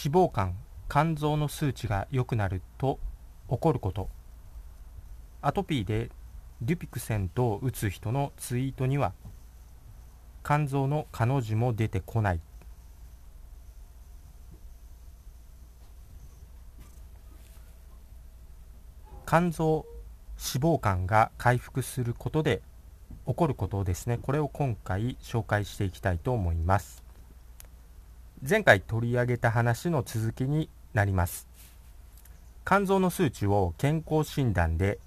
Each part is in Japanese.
脂肪肝肝臓の数値が良くなると起こること。アトピーでデュピクセントを打つ人のツイートには肝臓の彼女も出てこない。肝臓脂肪肝が回復することで起こることをですね。これを今回紹介していきたいと思います。前回取り上げた話の続きになります。肝臓の数値を健康診断で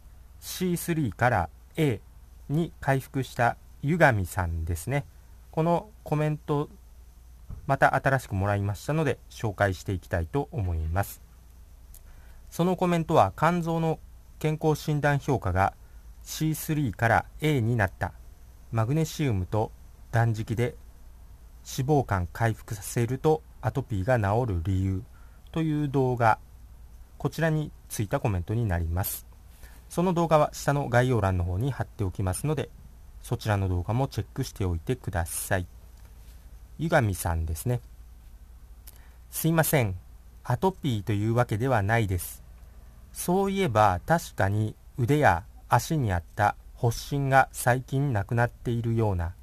C3 から A に回復した湯上さんですね。このコメントまた新しくもらいましたので紹介していきたいと思います。そのコメントは肝臓の健康診断評価が C3 から A になったマグネシウムと断食で脂肪肝回復させるとアトピーが治る理由という動画こちらについたコメントになります。その動画は下の概要欄の方に貼っておきますのでそちらの動画もチェックしておいてください。湯上さんですね。すいませんアトピーというわけではないです。そういえば確かに腕や足にあった発疹が最近なくなっているような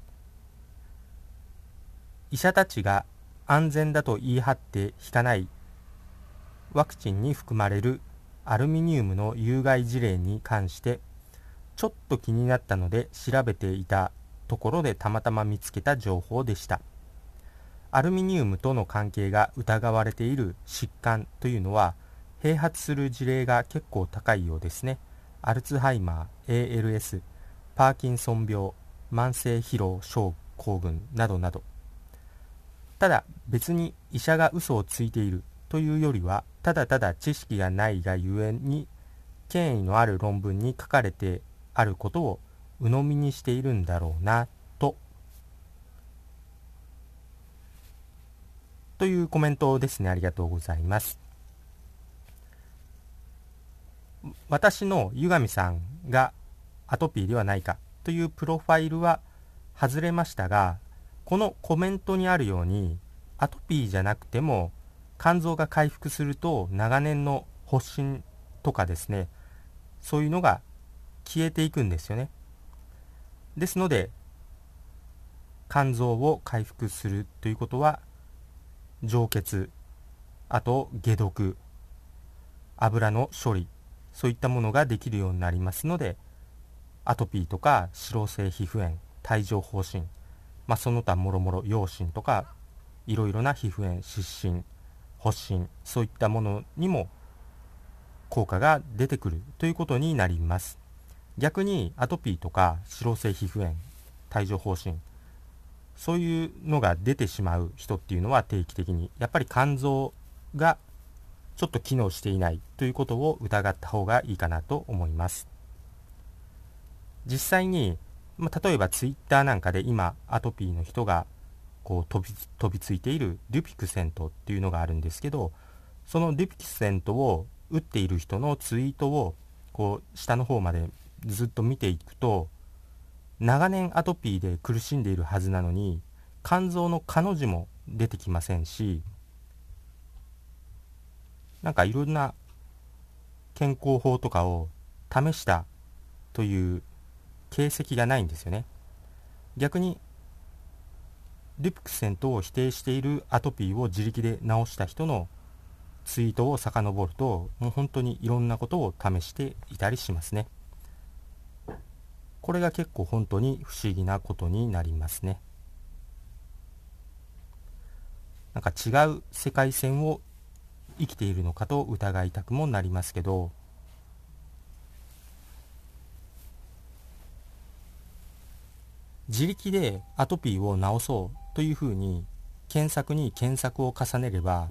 医者たちが安全だと言い張って引かないワクチンに含まれるアルミニウムの有害事例に関してちょっと気になったので調べていたところでたまたま見つけた情報でしたアルミニウムとの関係が疑われている疾患というのは併発する事例が結構高いようですねアルツハイマー ALS パーキンソン病慢性疲労症候群などなどただ別に医者が嘘をついているというよりはただただ知識がないがゆえに権威のある論文に書かれてあることを鵜呑みにしているんだろうなと。というコメントですね。ありがとうございます。私の湯上さんがアトピーではないかというプロファイルは外れましたがこのコメントにあるようにアトピーじゃなくても肝臓が回復すると長年の発疹とかですねそういうのが消えていくんですよね。ですので肝臓を回復するということは浄血あと解毒油の処理そういったものができるようになりますのでアトピーとか脂漏性皮膚炎帯状疱疹まあ、その他もろもろ陽疹とかいろいろな皮膚炎湿疹発疹そういったものにも効果が出てくるということになります。逆にアトピーとか脂漏性皮膚炎帯状疱疹そういうのが出てしまう人っていうのは定期的にやっぱり肝臓がちょっと機能していないということを疑った方がいいかなと思います。実際にまあ、例えばツイッターなんかで今アトピーの人がこう飛び飛びついているデュピクセントっていうのがあるんですけどそのデュピクセントを打っている人のツイートをこう下の方までずっと見ていくと長年アトピーで苦しんでいるはずなのに肝臓の彼女も出てきませんしなんかいろんな健康法とかを試したという形跡がないんですよね。逆にリプクセントを否定しているアトピーを自力で治した人のツイートを遡るともう本当にいろんなことを試していたりしますね。これが結構本当に不思議なことになりますね。なんか違う世界線を生きているのかと疑いたくもなりますけど自力でアトピーを治そうというふうに検索に検索を重ねれば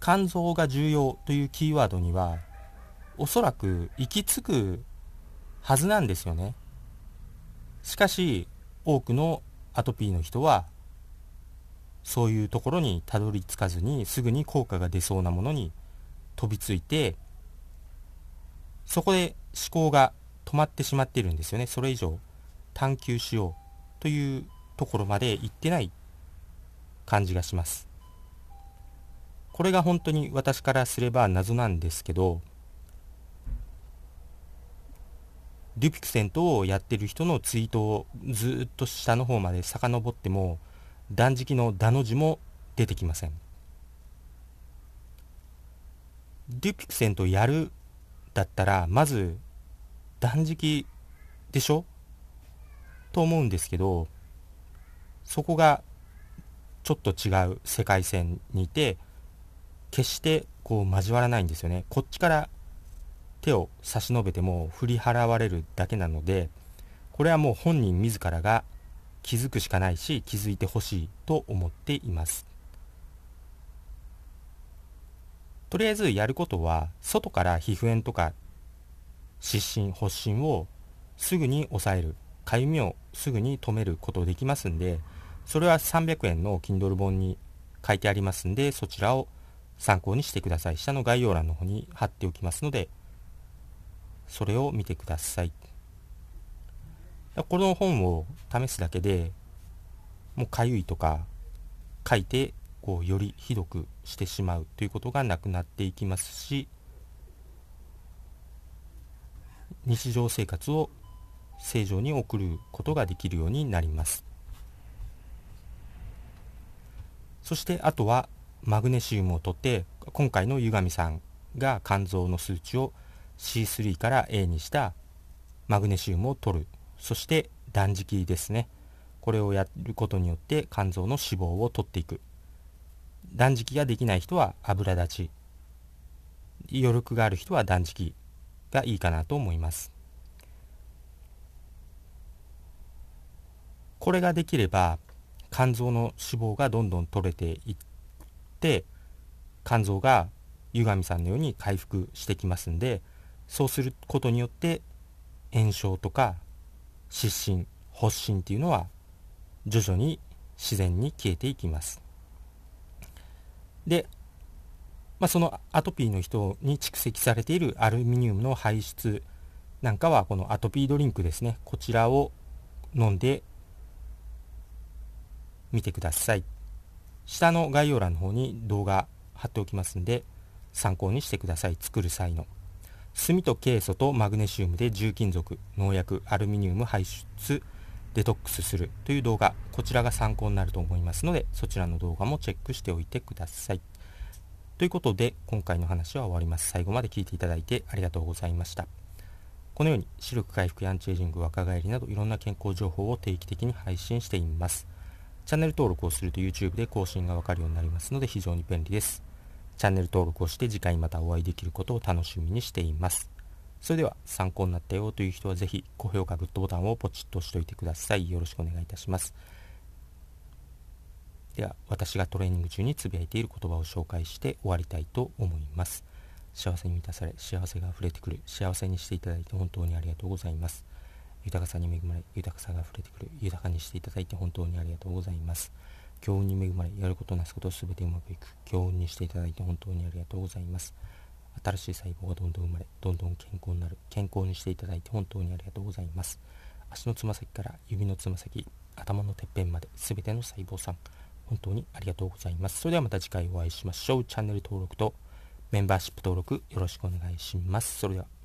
肝臓が重要というキーワードにはおそらく行き着くはずなんですよね。しかし多くのアトピーの人はそういうところにたどり着かずにすぐに効果が出そうなものに飛びついてそこで思考が止まってしまっているんですよね。それ以上。探求しようというところまで行ってない感じがします。これが本当に私からすれば謎なんですけどデュピクセントをやってる人のツイートをずっと下の方まで遡っても断食の「だ」の字も出てきません。デュピクセントやるだったらまず断食でしょ？と思うんですけどそこがちょっと違う世界線にいて決してこう交わらないんですよね。こっちから手を差し伸べても振り払われるだけなのでこれはもう本人自らが気づくしかないし気づいてほしいと思っています。とりあえずやることは外から皮膚炎とか湿疹発疹をすぐに抑える。かゆみをすぐに止めることできますんでそれは300円の Kindle 本に書いてありますんでそちらを参考にしてください。下の概要欄の方に貼っておきますのでそれを見てください。この本を試すだけでもうかゆいとか書いてこうよりひどくしてしまうということがなくなっていきますし日常生活を正常に送ることができるようになります。そしてあとはマグネシウムを取って今回の湯上さんが肝臓の数値を C3 から A にしたマグネシウムを取る。そして断食ですね。これをやることによって肝臓の脂肪を取っていく。断食ができない人は油立ち。余力がある人は断食がいいかなと思います。これができれば肝臓の脂肪がどんどん取れていって肝臓が湯上さんのように回復してきますんでそうすることによって炎症とか湿疹発疹っていうのは徐々に自然に消えていきます。で、まあ、そのアトピーの人に蓄積されているアルミニウムの排出なんかはこのアトピードリンクですね。こちらを飲んでみてください。下の概要欄の方に動画貼っておきますんで参考にしてください。作る際の。炭とケイ素とマグネシウムで重金属農薬アルミニウム排出デトックスする。という動画こちらが参考になると思いますのでそちらの動画もチェックしておいてください。ということで今回の話は終わります。最後まで聞いていただいてありがとうございました。このように視力回復やアンチエイジング若返りなどいろんな健康情報を定期的に配信しています。チャンネル登録をすると YouTube で更新がわかるようになりますので非常に便利です。チャンネル登録をして次回またお会いできることを楽しみにしています。それでは参考になったよという人はぜひ高評価グッドボタンをポチッと押しておいてください。よろしくお願いいたします。では私がトレーニング中につぶやいている言葉を紹介して終わりたいと思います。幸せに満たされ幸せが溢れてくる幸せにしていただいて本当にありがとうございます。豊かさに恵まれ豊かさが溢れてくる豊かにしていただいて本当にありがとうございます。強運に恵まれやることなすことすべてうまくいく。強運にしていただいて本当にありがとうございます。新しい細胞がどんどん生まれどんどん健康になる。健康にしていただいて本当にありがとうございます。足のつま先から指のつま先頭のてっぺんまで全ての細胞さん本当にありがとうございます。それではまた次回お会いしましょう。チャンネル登録とメンバーシップ登録よろしくお願いします。それでは。